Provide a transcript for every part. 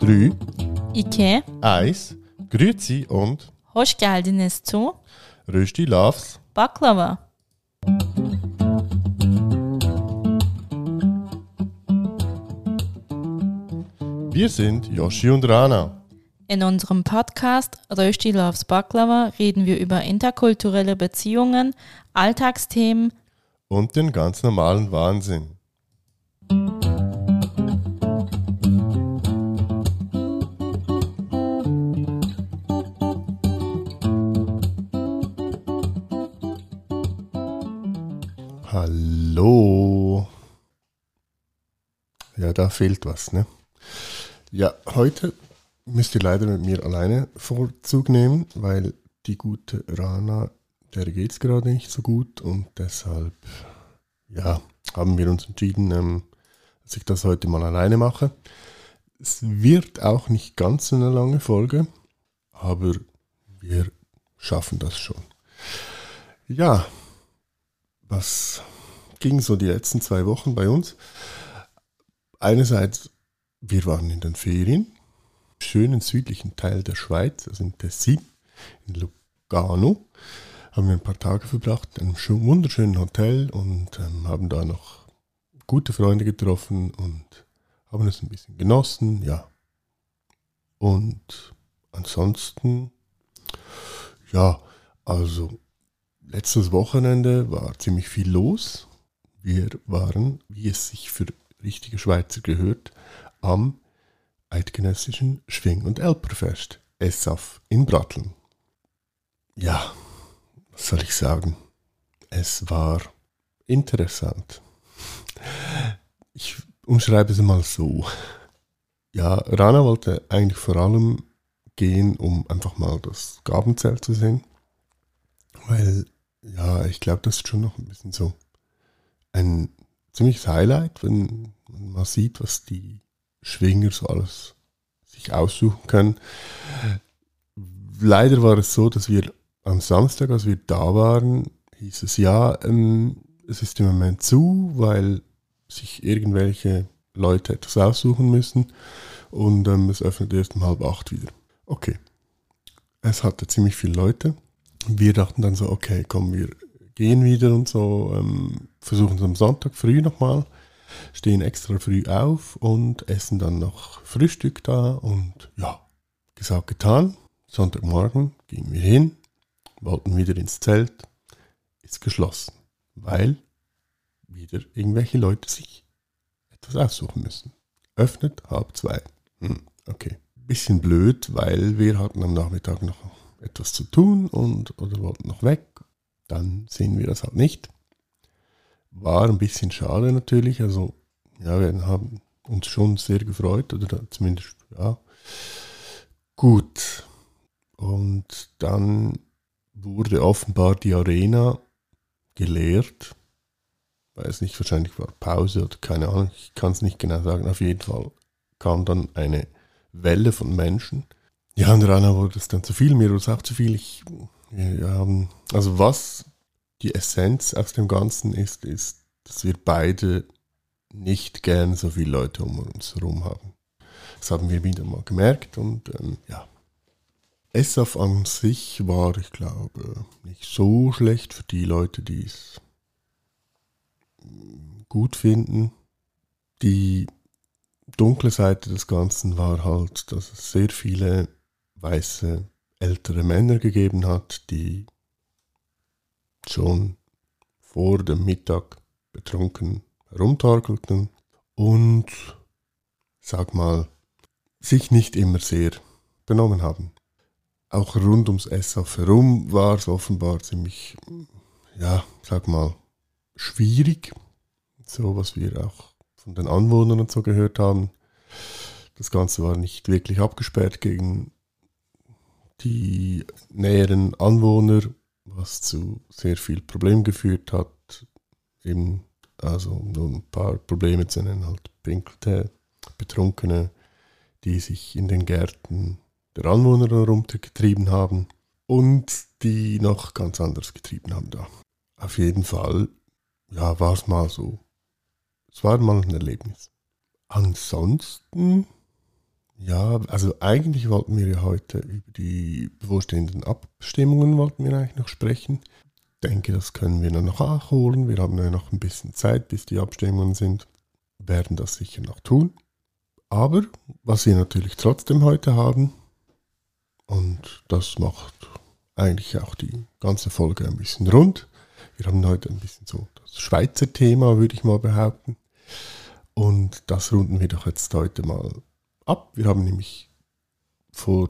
Drei, İki, eins, Grüezi und hoş geldiniz zu Rösti Loves. Baklava. Wir sind Yoshi und Rana. In unserem Podcast Rösti Loves Baklava reden wir über interkulturelle Beziehungen, Alltagsthemen, Und den ganz normalen Wahnsinn. Hallo. Ja, da fehlt was, ne? Ja, heute müsst ihr leider mit mir alleine Vorzug nehmen, weil die gute Rana, der geht's gerade nicht so gut und deshalb, ja, haben wir uns entschieden, ähm, dass ich das heute mal alleine mache. Es wird auch nicht ganz so eine lange Folge, aber wir schaffen das schon. Ja, was ging so die letzten zwei Wochen bei uns? Einerseits, wir waren in den Ferien, im schönen südlichen Teil der Schweiz, also in Tessin, in Lugano, haben wir ein paar Tage verbracht in einem schö- wunderschönen Hotel und ähm, haben da noch gute Freunde getroffen und haben es ein bisschen genossen, ja. Und ansonsten, ja, also letztes Wochenende war ziemlich viel los. Wir waren, wie es sich für richtige Schweizer gehört, am eidgenössischen Schwing- und Elperfest, ESAF in Bratteln. Ja, soll ich sagen? Es war interessant. Ich umschreibe es mal so. Ja, Rana wollte eigentlich vor allem gehen, um einfach mal das Gabenzelt zu sehen. Weil, ja, ich glaube, das ist schon noch ein bisschen so ein ziemliches Highlight, wenn man mal sieht, was die Schwinger so alles sich aussuchen können. Leider war es so, dass wir am Samstag, als wir da waren, hieß es ja, ähm, es ist im Moment zu, weil sich irgendwelche Leute etwas aussuchen müssen und ähm, es öffnet erst um halb acht wieder. Okay. Es hatte ziemlich viele Leute. Wir dachten dann so, okay, komm, wir gehen wieder und so, ähm, versuchen es am Sonntag früh nochmal, stehen extra früh auf und essen dann noch Frühstück da und ja, gesagt, getan. Sonntagmorgen gingen wir hin, wollten wieder ins Zelt, ist geschlossen, weil wieder irgendwelche Leute sich etwas aussuchen müssen. Öffnet halb zwei. Hm, okay. Bisschen blöd, weil wir hatten am Nachmittag noch etwas zu tun und oder wollten noch weg. Dann sehen wir das halt nicht. War ein bisschen schade natürlich. Also, ja, wir haben uns schon sehr gefreut, oder zumindest, ja. Gut. Und dann wurde offenbar die Arena geleert. Weiß nicht, wahrscheinlich war Pause oder keine Ahnung, ich kann es nicht genau sagen. Auf jeden Fall kam dann eine Welle von Menschen. Ja, und Rana wurde es dann zu viel, mir wurde es auch zu viel. Ich, wir haben, also was die Essenz aus dem Ganzen ist, ist, dass wir beide nicht gern so viele Leute um uns herum haben. Das haben wir wieder mal gemerkt und ähm, ja. ESAF an sich war, ich glaube, nicht so schlecht für die Leute, die es gut finden. Die dunkle Seite des Ganzen war halt, dass es sehr viele weiße ältere Männer gegeben hat, die schon vor dem Mittag betrunken herumtorkelten und, sag mal, sich nicht immer sehr benommen haben. Auch rund ums ESAF herum war es offenbar ziemlich, ja, sag mal, schwierig. So, was wir auch von den Anwohnern und so gehört haben. Das Ganze war nicht wirklich abgesperrt gegen die näheren Anwohner, was zu sehr viel Problemen geführt hat. Eben, also nur ein paar Probleme zu nennen, halt pinkelte, Betrunkene, die sich in den Gärten der Anwohner herumgetrieben haben und die noch ganz anderes getrieben haben da. Auf jeden Fall, ja, war es mal so es war mal ein Erlebnis. Ansonsten, ja, also eigentlich wollten wir ja heute über die bevorstehenden Abstimmungen wollten wir eigentlich noch sprechen. Ich denke, das können wir dann noch nachholen. Wir haben ja noch ein bisschen Zeit, bis die Abstimmungen sind. Werden das sicher noch tun. Aber was wir natürlich trotzdem heute haben, und das macht eigentlich auch die ganze Folge ein bisschen rund. Wir haben heute ein bisschen so das Schweizer Thema, würde ich mal behaupten. Und das runden wir doch jetzt heute mal ab. Wir haben nämlich vor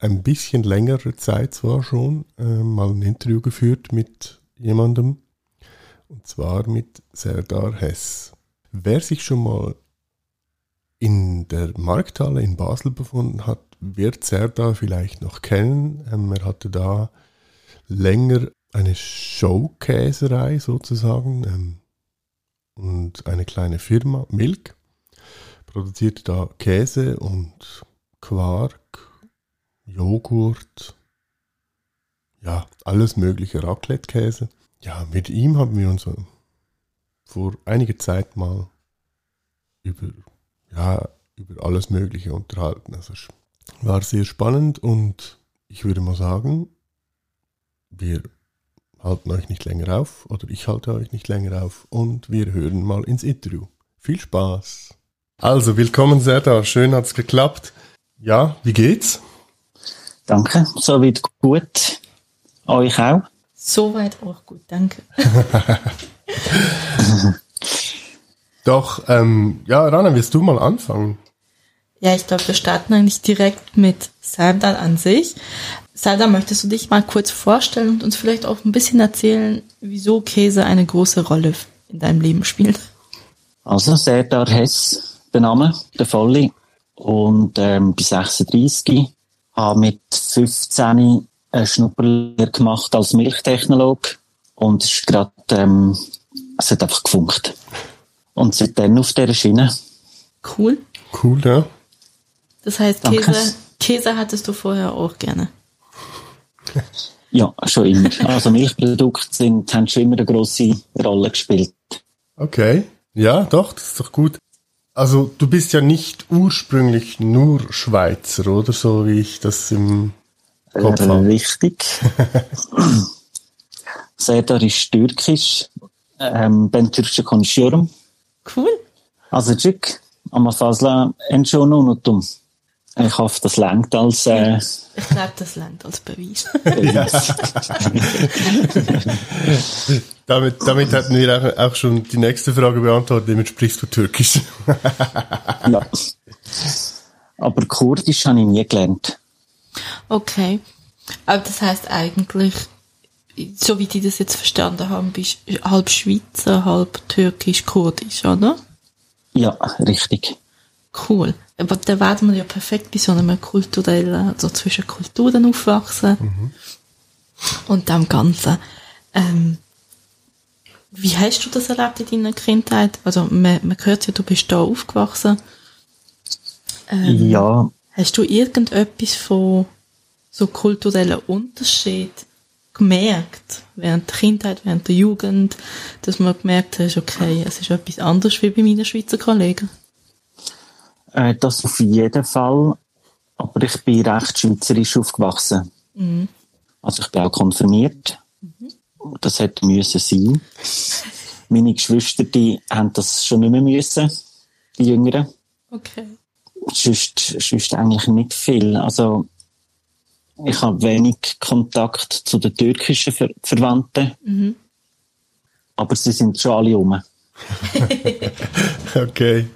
ein bisschen längerer Zeit zwar schon äh, mal ein Interview geführt mit jemandem. Und zwar mit Serdar Hess. Wer sich schon mal in der Markthalle in Basel befunden hat, wird Serdar vielleicht noch kennen. Ähm, er hatte da länger eine Showkäserei sozusagen ähm, und eine kleine Firma, Milk, produziert da Käse und Quark, Joghurt, ja, alles mögliche Raclette-Käse. Ja, mit ihm haben wir uns vor einiger Zeit mal über, ja, über alles Mögliche unterhalten. Also war sehr spannend und ich würde mal sagen, wir halten euch nicht länger auf oder ich halte euch nicht länger auf und wir hören mal ins Interview. Viel Spaß! Also, willkommen Serdar, schön hat's geklappt. Ja, wie geht's? Danke, soweit gut. Euch auch? Soweit auch gut, danke. Doch, ähm, ja, Rana, willst du mal anfangen? Ja, ich glaube, wir starten eigentlich direkt mit Serdar an sich. Serdar, möchtest du dich mal kurz vorstellen und uns vielleicht auch ein bisschen erzählen, wieso Käse eine große Rolle in deinem Leben spielt? Also, Serdar Hess, der Name, der volle. Und ähm, bis 36 habe mit 15 eine Schnupperlehre gemacht als Milchtechnolog und es ist gerade, ähm, es hat einfach gefunkt. Und seitdem auf dieser Schiene. Cool. Cool, ja. Das heißt, Käse, Käse hattest du vorher auch gerne? Ja, schon immer. Also Milchprodukte sind, haben schon immer eine grosse Rolle gespielt. Okay. Ja, doch, das ist doch gut. Also du bist ja nicht ursprünglich nur Schweizer, oder so wie ich das im Kopf äh, habe. Richtig. Serdar ist türkisch. Ähm, ben Türkçe konuşuyorum. Cool. Azıcık ama fazla en unuttum. Ich hoffe, das langt als äh, Ich glaube, das lernt als Beweis. Beweis. Damit, damit hätten wir auch, auch schon die nächste Frage beantwortet, damit sprichst du Türkisch. ja. Aber Kurdisch habe ich nie gelernt. Okay. Aber das heißt eigentlich, so wie die das jetzt verstanden haben, bist du halb Schweizer, halb türkisch-kurdisch, oder? Ja, richtig. Cool. Aber da werden wir ja perfekt bei so einem kulturellen, also zwischen Kulturen aufwachsen. Und dem Ganzen. Ähm, wie hast du das erlebt in deiner Kindheit? Also, man, man hört ja, du bist da aufgewachsen. Ähm, Ja, Hast du irgendetwas von so kulturellen Unterschied gemerkt während der Kindheit, während der Jugend, dass man gemerkt hast, okay, es ist etwas anderes wie bei meinen Schweizer Kollegen? Äh, das auf jeden Fall. Aber ich bin recht schweizerisch aufgewachsen. Also ich bin auch konfirmiert. Das hätte müssen sein. Meine Geschwister, die haben das schon nicht mehr müssen, die Jüngeren. Okay. sonst, sonst eigentlich nicht viel. Also, ich habe wenig Kontakt zu den türkischen Ver Verwandten. Aber sie sind schon alle um. okay.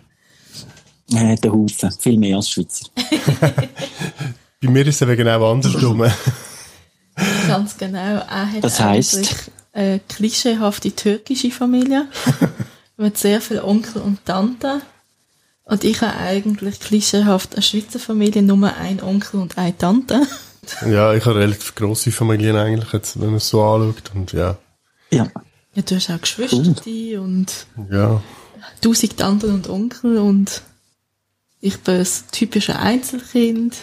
Äh, der Haufen. Viel mehr als Schweizer. Bei mir ist es eben genau andersrum. Ganz genau. Er hat Das heisst? eigentlich eine klischeehafte türkische Familie mit sehr vielen Onkel und Tanten. Und ich habe eigentlich klischeehaft eine Schweizer Familie, nur ein Onkel und eine Tante. ja, ich habe relativ grosse Familien eigentlich, jetzt, wenn man es so anschaut. Und ja, Ja. Ja, du hast auch Geschwister und ja. tausend Tanten und Onkel und ich bin ein typisches Einzelkind.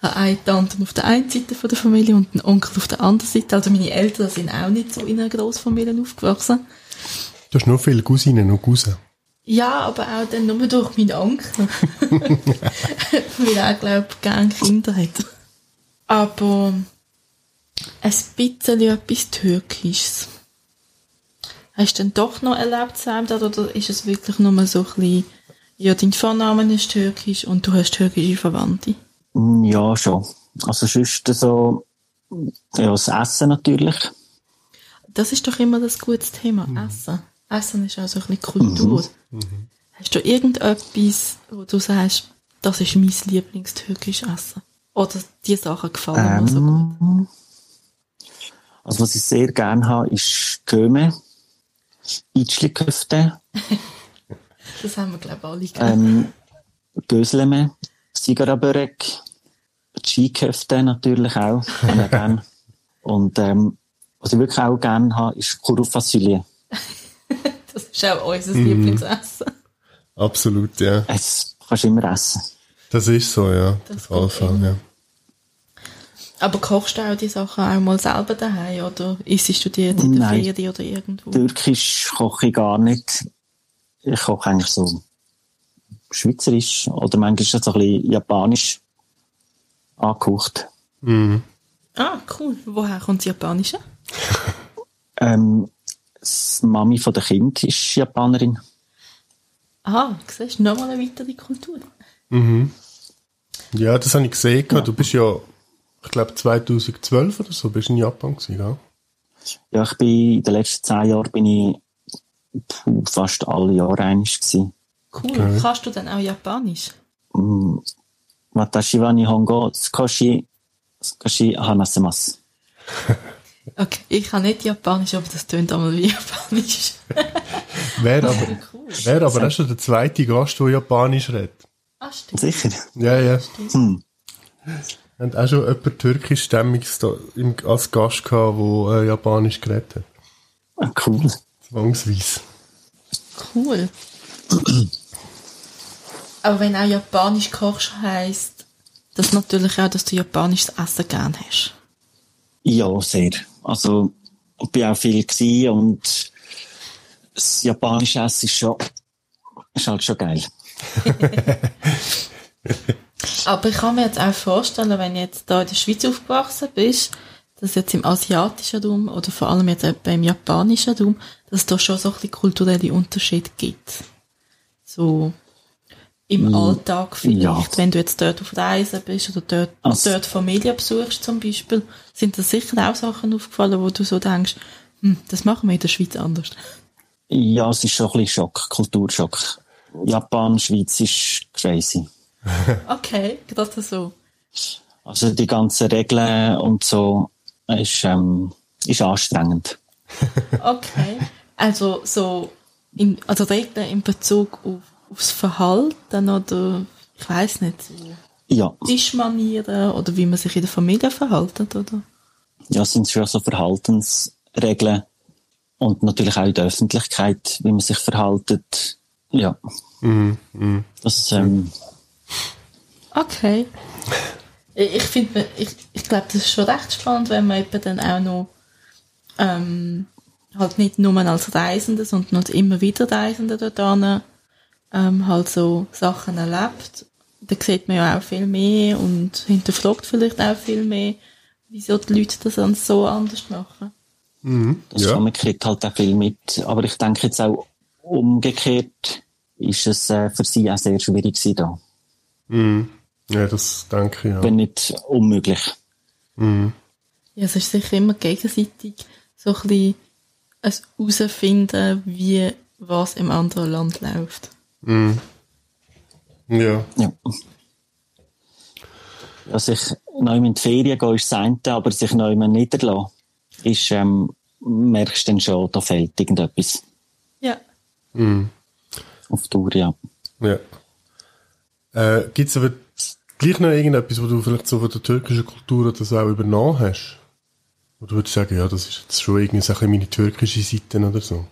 Habe eine Tante auf der einen Seite von der Familie und einen Onkel auf der anderen Seite. Also meine Eltern sind auch nicht so in einer Großfamilie aufgewachsen. Du hast nur viele Cousinen und Cousin. Ja, aber auch dann nur durch meinen Onkel. Weil er, glaube ich, gerne Kinder hat. Aber ein bisschen etwas Türkisches. Hast du denn doch noch erlebt, Sam, oder ist es wirklich nur so ein bisschen, ja, dein Vorname ist türkisch und du hast türkische Verwandte? Mm, Ja, schon. Also sonst so, ja, das Essen natürlich. Das ist doch immer das gutes Thema, Essen. Essen ist auch so ein bisschen Kultur. Hast du irgendetwas, wo du sagst, das ist mein Lieblingstürkisches Essen? Oder die Sachen gefallen mir so gut? Ähm, also was ich sehr gerne habe, ist Köme, İçli-Köfte, Das haben wir, glaube ich, alle gern. ähm, Gözleme, Sigara-Börek, Ski-Köfte natürlich auch, gerne. Und ähm, was ich wirklich auch gerne habe, ist Kuru-Fasulye. Das ist auch unser Lieblingsessen. Absolut, ja. Das kannst du immer essen. Das ist so, ja. Das Das geht ja. Aber kochst du auch die Sachen auch mal selber daheim oder isst du die in der. Ferien oder irgendwo? Türkisch koche ich gar nicht. Ich koche eigentlich so schweizerisch oder manchmal ist das so ein bisschen japanisch angehaucht. Mhm. Ah, cool. Woher kommt das Japanische? Ähm, die Mami von der Kind ist Japanerin. Ah, siehst du, nochmal eine weitere Kultur. Ja, das habe ich gesehen. Du bist ja, ich glaube 2012 oder so, bist du in Japan gewesen, ja? Ja, ich bin in den letzten zehn Jahren bin ich fast alle Jahre einig gewesen. Cool. Okay. Kannst du dann auch Japanisch? Mm, Watashi wa Nihongo tsukoshi, tsukoshi hanasemasu. Okay, ich kann nicht Japanisch, aber das tönt einmal wie Japanisch. Wäre aber, cool. wär aber auch schon der zweite Gast, der Japanisch redet. Ah, stimmt. Sicher? Ja, ja. Hm. Haben auch schon jemanden türkischstämmiges als Gast gehabt, der äh, Japanisch geredet hat. Ah, Cool. Zwangsweise. Cool. aber wenn auch Japanisch kochst, heisst das natürlich auch, dass du japanisches Essen gern hast. Ja, sehr. Also, ich bin auch viel gewesen und das japanische Essen ist schon, ist halt schon geil. Aber ich kann mir jetzt auch vorstellen, wenn du jetzt da in der Schweiz aufgewachsen bist, dass jetzt im asiatischen Raum oder vor allem jetzt etwa im japanischen Raum, dass es da schon so ein bisschen kulturelle Unterschiede gibt. So im Alltag vielleicht, ja. wenn du jetzt dort auf Reisen bist oder dort, Also- dort Familie besuchst zum Beispiel, sind da sicher auch Sachen aufgefallen, wo du so denkst, hm, das machen wir in der Schweiz anders. Ja, es ist schon ein bisschen Schock, Kulturschock. Japan, Schweiz ist crazy. Okay, gerade so. Also die ganzen Regeln und so ist, ähm, ist anstrengend. Okay. Also so in, also Regeln in Bezug auf, aufs Verhalten oder ich weiß nicht, Ja, Tischmanieren oder wie man sich in der Familie verhaltet, oder? ja, es sind schon so Verhaltensregeln und natürlich auch in der Öffentlichkeit, wie man sich verhaltet. Ja, das ähm, Okay. Ich finde, ich, ich glaube, das ist schon recht spannend, wenn man eben dann auch noch ähm, halt nicht nur als Reisende, sondern als immer wieder Reisende dort ähm, halt so Sachen erlebt. Da sieht man ja auch viel mehr und hinterfragt vielleicht auch viel mehr, wieso die Leute das dann so anders machen. Das Ja. kann man kriegt halt auch viel mit. Aber ich denke jetzt auch umgekehrt ist es äh, für sie auch sehr schwierig gewesen da. Ja, das denke ich, ja. Wenn nicht unmöglich. Ja, es ist sicher immer gegenseitig so ein bisschen ein herausfinden, wie was im anderen Land läuft. Ja. Ja. Ja, sich neu in die Ferien gehen ist das eine, aber sich neu niederlassen ist, ähm, merkst du dann schon, da fehlt irgendetwas Ja. auf die Tour, ja. Ja. Äh, Gibt es aber gleich noch irgendetwas, wo du vielleicht so von der türkischen Kultur das auch übernommen hast? Wo du würdest sagen, ja, das ist jetzt schon irgendwie so ein meine türkische Seite oder so?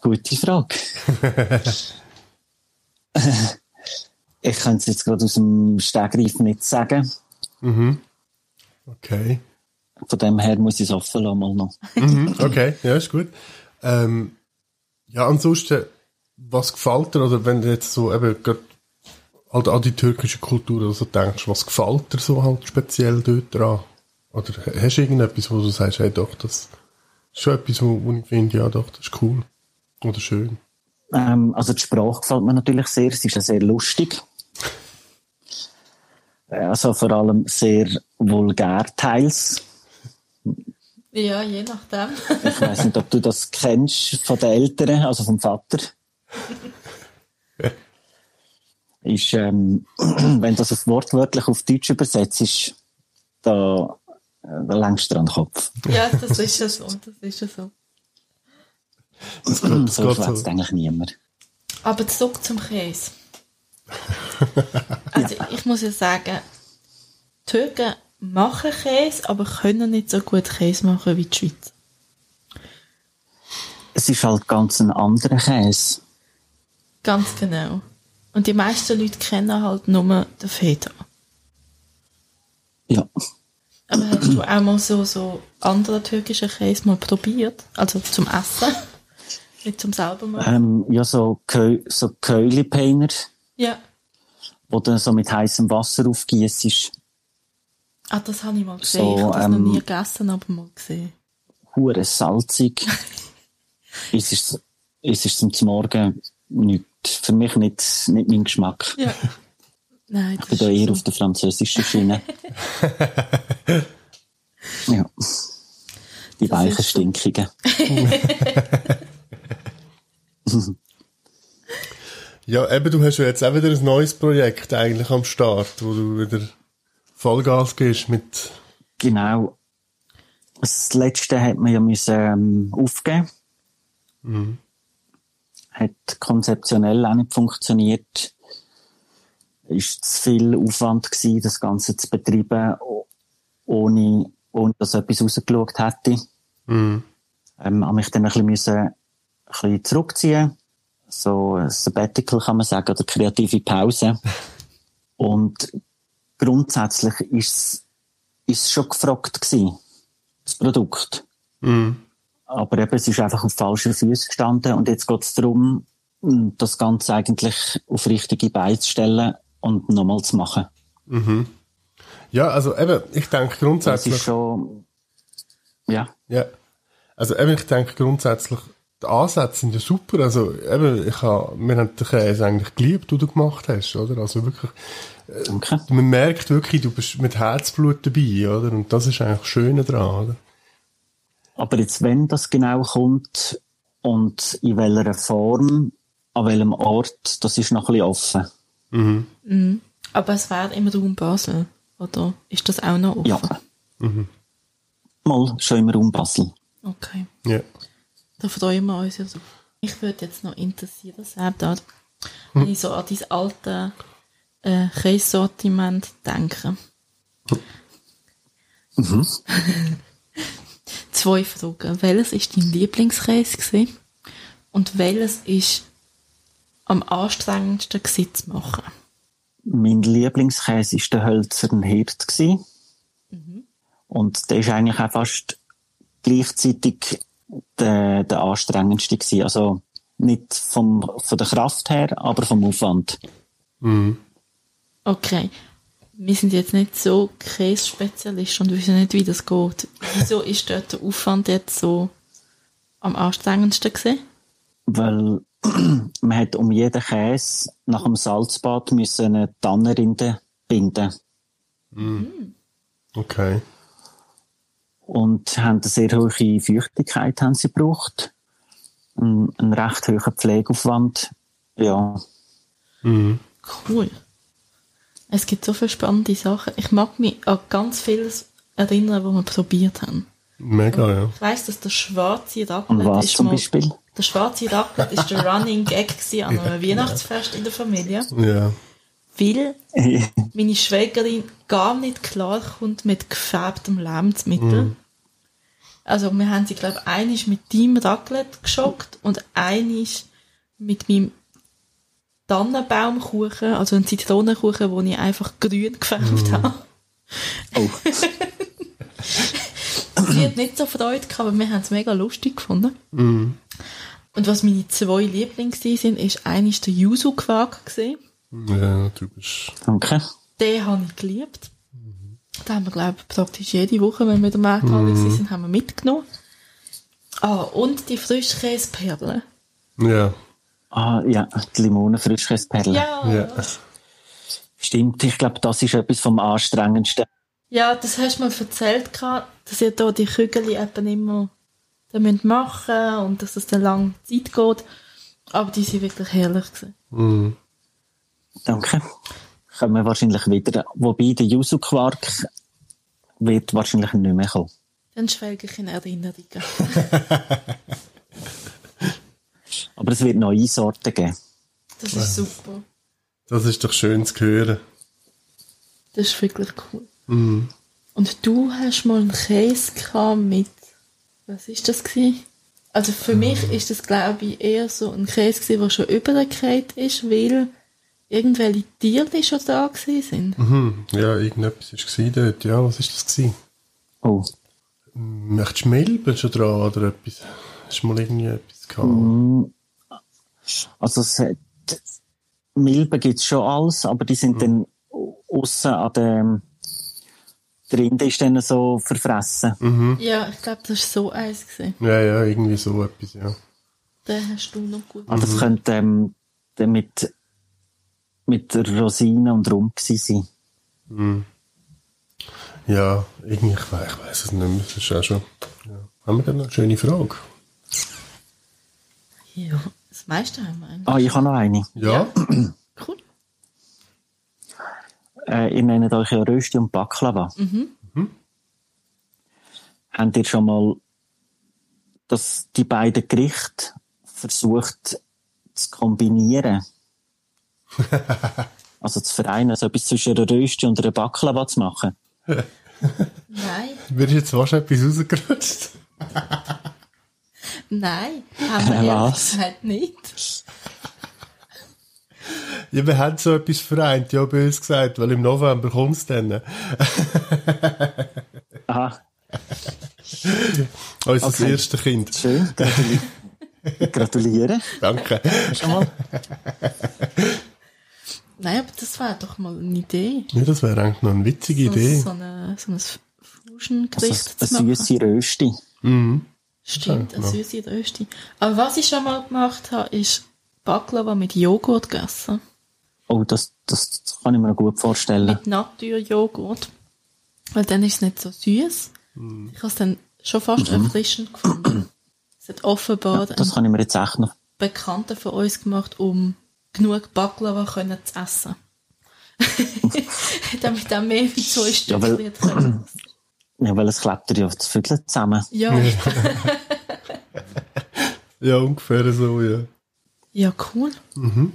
Gute Frage. ich kann es jetzt gerade aus dem Stegreif nicht sagen. Okay. Von dem her muss ich es offen lassen, mal noch. Mhm, okay, ja, ist gut. Ähm, ja, ansonsten, was gefällt dir, oder wenn du jetzt so eben grad halt an die türkische Kultur oder so denkst, was gefällt dir so halt speziell dort dran? Oder hast du irgendetwas, wo du sagst, hey doch, das ist schon etwas, wo, wo ich finde, ja doch, das ist cool oder schön? Ähm, also die Sprache gefällt mir natürlich sehr. Es ist ja sehr lustig. Also vor allem sehr vulgär teils. Ja, je nachdem. Ich weiß nicht, ob du das kennst von den Eltern, also vom Vater. ist, ähm, wenn du das wortwörtlich auf Deutsch übersetzt, ist da, äh, da längst dran den Kopf. Ja, das ist ja so, das ist ja so. Das so schwätzt so. eigentlich niemand. Aber zurück zum Käse. Also ich muss ja sagen, die Türken machen Käse, aber können nicht so gut Käse machen wie die Schweiz. Es ist halt ganz ein anderer Käse. Ganz genau. Und die meisten Leute kennen halt nur den Feta. Ja. Aber hast du auch mal so, so andere türkische Käse mal probiert? Also zum Essen? Nicht zum selber machen? Ähm, ja, so, Kö so Köhlipeiner, Ja. du so mit heißem Wasser aufgießt. Ah, das habe ich mal gesehen. So, ich habe das noch ähm, nie gegessen, aber mal gesehen. hure salzig. es ist, es ist zum Morgen nicht, für mich nicht, nicht mein Geschmack. Ja. Nein, das Ich bin da ist eher so. auf der französischen Schiene. ja. Die Das weichen, ist stinkigen. Ja, eben, du hast ja jetzt auch wieder ein neues Projekt eigentlich am Start, wo du wieder Vollgas gehst mit, Genau. Das letzte hat man ja müssen, ähm, aufgeben. Hat konzeptionell auch nicht funktioniert. Ist zu viel Aufwand gewesen, das Ganze zu betreiben, ohne, ohne dass etwas rausgeschaut hätte. mhm. Ähm, habe mich dann ein bisschen, müssen, ein bisschen zurückziehen. So ein Sabbatical kann man sagen, oder kreative Pause. Und grundsätzlich ist es schon gefragt gewesen, das Produkt. Mhm. Aber eben, es ist einfach auf falschen Füßen gestanden und jetzt geht es darum, m, das Ganze eigentlich auf richtige Beine zu stellen und nochmal zu machen. Ja, also eben, ich denke Das grundsätzlich, ist schon, ja, ja, also eben, ich denke grundsätzlich, die Ansätze sind ja super, also eben, ich habe, wir haben den Käse eigentlich geliebt, den du gemacht hast, oder? Also wirklich, danke. man merkt wirklich, du bist mit Herzblut dabei, oder? Und das ist eigentlich das Schöne dran, oder? Aber jetzt, wenn das genau kommt und in welcher Form, an welchem Ort, das ist noch ein bisschen offen. Aber es wäre im Raum Basel, oder? Ist das auch noch offen? Ja. Mal schon im Raum Basel. Okay. Ja. Da freuen wir uns ja so. Ich würde jetzt noch interessieren, Serdar, wenn ich so an dein alte äh, Käsesortiment denke. Zwei Fragen. Welches ist dein Lieblingskäse gewesen? Und welches ist am anstrengendsten gewesen zu machen? Mein Lieblingskäse war der Hölzern Hirt. gewesen. Und der ist eigentlich auch fast gleichzeitig der, der anstrengendste gewesen. Also nicht vom, von der Kraft her, aber vom Aufwand. Okay. Wir sind jetzt nicht so Käsespezialisten und wissen nicht, wie das geht. Wieso ist dort der Aufwand jetzt so am anstrengendsten gewesen? Weil man hat um jeden Käse nach dem Salzbad müssen eine Tannenrinde binden. Okay. Und haben eine sehr hohe Feuchtigkeit haben sie gebraucht. Ein, ein recht hoher Pflegeaufwand. Ja. Cool. Es gibt so viele spannende Sachen. Ich mag mich an ganz vieles erinnern, was wir probiert haben. Mega, ja. Ich weiss, dass der schwarze Und Raclette was ist zum mal, Beispiel? der schwarze Raclette ist der Running Gag an einem Weihnachtsfest in der Familie, Ja. weil meine Schwägerin gar nicht klarkommt mit gefärbtem Lebensmittel. Also wir haben sie, glaube ich, einisch mit deinem Raclette geschockt und einisch mit meinem Tannenbaumkuchen, also einen Zitronenkuchen, den ich einfach grün gefärbt habe. Oh. Sie hat nicht so Freude gehabt, aber wir haben es mega lustig gefunden. Und was meine zwei Lieblinge sind, ist eines der Yuzu-Quark gesehen. Ja, bist. Danke. Den habe ich geliebt. Den haben wir, glaube ich, praktisch jede Woche, wenn wir in der Markthalle mhm. sind, haben wir mitgenommen. Ah, und die Frischkäseperlen. Ja. Ah, ja, die Limonenfrischkäseperlen. Ja. Ja. Stimmt, ich glaube, das ist etwas vom Anstrengendsten. Ja, das hast du mir erzählt, dass ihr da die Kügel eben immer da müsst machen und dass es dann lange Zeit geht. Aber die sind wirklich herrlich gewesen. Mhm. Danke. Kommen wir wahrscheinlich wieder. Wobei der Yuzu-Quark wird wahrscheinlich nicht mehr kommen. Dann schwelge ich in Erinnerungen. Aber es wird neue Sorten geben. Das ist super. Das ist doch schön zu hören. Das ist wirklich cool. Mhm. Und du hast mal einen Käse gehabt mit, was ist das gewesen? Also für mich ist das, glaube ich, eher so ein Käse gewesen, der schon übergekehrt ist, weil irgendwelche Tiere schon da gewesen sind. Mhm. Ja, irgendetwas war dort. Ja, was ist das gewesen? Oh. Möchtest du Milben schon dran oder etwas? Hast du mal irgendwie etwas gehabt? Mm. Also es hat, Milben gibt's schon alles, aber die sind dann aussen an dem, der Rinde ist dann so verfressen. Ja, ich glaube, das war so eins. Gewesen. Ja, ja, irgendwie so etwas, ja. Den hast du noch gut Also das könnte ähm, dann mit, mit der Rosine und Rum gewesen sein. Ja, irgendwie, ich weiß, ich weiß es nicht mehr. Das ist auch schon. Ja. Haben wir dann noch eine schöne Frage? Ja, meiste haben wir eigentlich. Ah, ich habe noch eine. Ja? Cool. Äh, ihr nennt euch ja Rösti und Baklava. Habt ihr schon mal das, die beiden Gerichte versucht zu kombinieren? also zu vereinen, so etwas zwischen einer Rösti und einer Baklava zu machen? Nein, Wird jetzt fast etwas rausgerutscht? nein, haben wir ehrlich Was? gesagt nicht. Ja, wir haben so etwas vereint, ja, bös gesagt, weil im November kommt es dann. Aha, Unser Okay. erstes Kind. schön. Gratuli gratuliere. Danke. Schon mal. Nein, aber das wäre doch mal eine Idee. Ja, das wäre eigentlich noch eine witzige So, Idee. so, eine, so ein Fusion-Gericht Also zu eine machen. süße Rösti. Stimmt, Ja, eine genau. süße Rösti. Aber was ich schon mal gemacht habe, ist Baklava mit Joghurt gegessen. Oh, das, das, das kann ich mir gut vorstellen. Mit Naturjoghurt. Weil dann ist es nicht so süß. Mhm. Ich habe es dann schon fast erfrischend gefunden. Es hat offenbar Das ein kann ich mir jetzt echt noch. Bekannter von uns gemacht, um genug Baklava können zu essen. Damit auch mehr wie zwei Stück weil- wird können. Ja, weil es klebt ja zu Viertel zusammen. Ja, Ja, ungefähr so, ja. ja, cool. Dann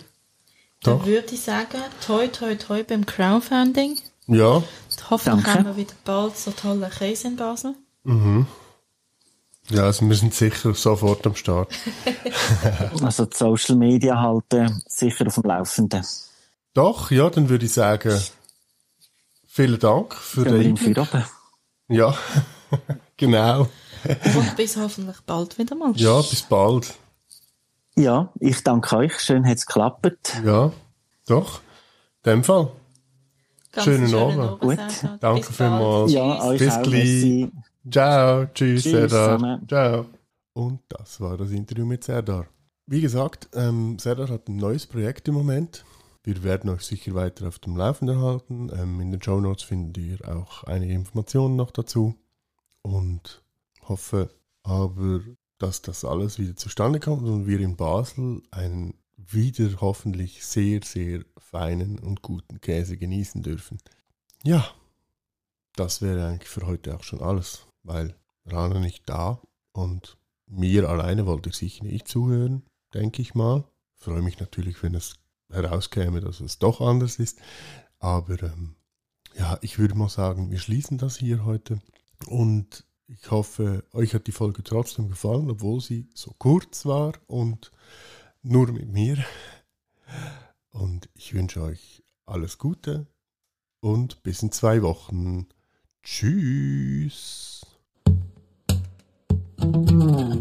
Doch. würde ich sagen, toi, toi, toi beim Crowdfunding. Ja, Hoffentlich Danke. haben wir wieder bald so tolle Käse in Basel. ja, also wir sind sicher sofort am Start. Also die Social Media halten sicher auf dem Laufenden. Doch, ja, dann würde ich sagen, vielen Dank für Gehen wir den in Einblick. Ja, genau. Und bis hoffentlich bald wieder mal. Ja, bis bald. Ja, ich danke euch. Schön hat's geklappt. Ja, doch. In dem Fall. Ganz schönen Abend. Gut. Sandra. Danke vielmals. Ja, euch Bis auch. gleich. Ciao, tschüss, Tschüss Serdar. zusammen. Ciao. Und das war das Interview mit Serdar. Wie gesagt, ähm, Serdar hat ein neues Projekt im Moment. Wir werden euch sicher weiter auf dem Laufenden halten. Ähm, in den Show Notes findet ihr auch einige Informationen noch dazu. Und hoffe aber, dass das alles wieder zustande kommt und wir in Basel einen wieder hoffentlich sehr, sehr feinen und guten Käse genießen dürfen. Ja, das wäre eigentlich für heute auch schon alles, weil Rana nicht da und mir alleine wollte ich sicher nicht zuhören, denke ich mal. Freue mich natürlich, wenn es herauskäme, dass es doch anders ist. Aber ähm, ja, ich würde mal sagen, wir schließen das hier heute und ich hoffe, euch hat die Folge trotzdem gefallen, obwohl sie so kurz war und nur mit mir. Und ich wünsche euch alles Gute und bis in zwei Wochen. Tschüss. Tschüss.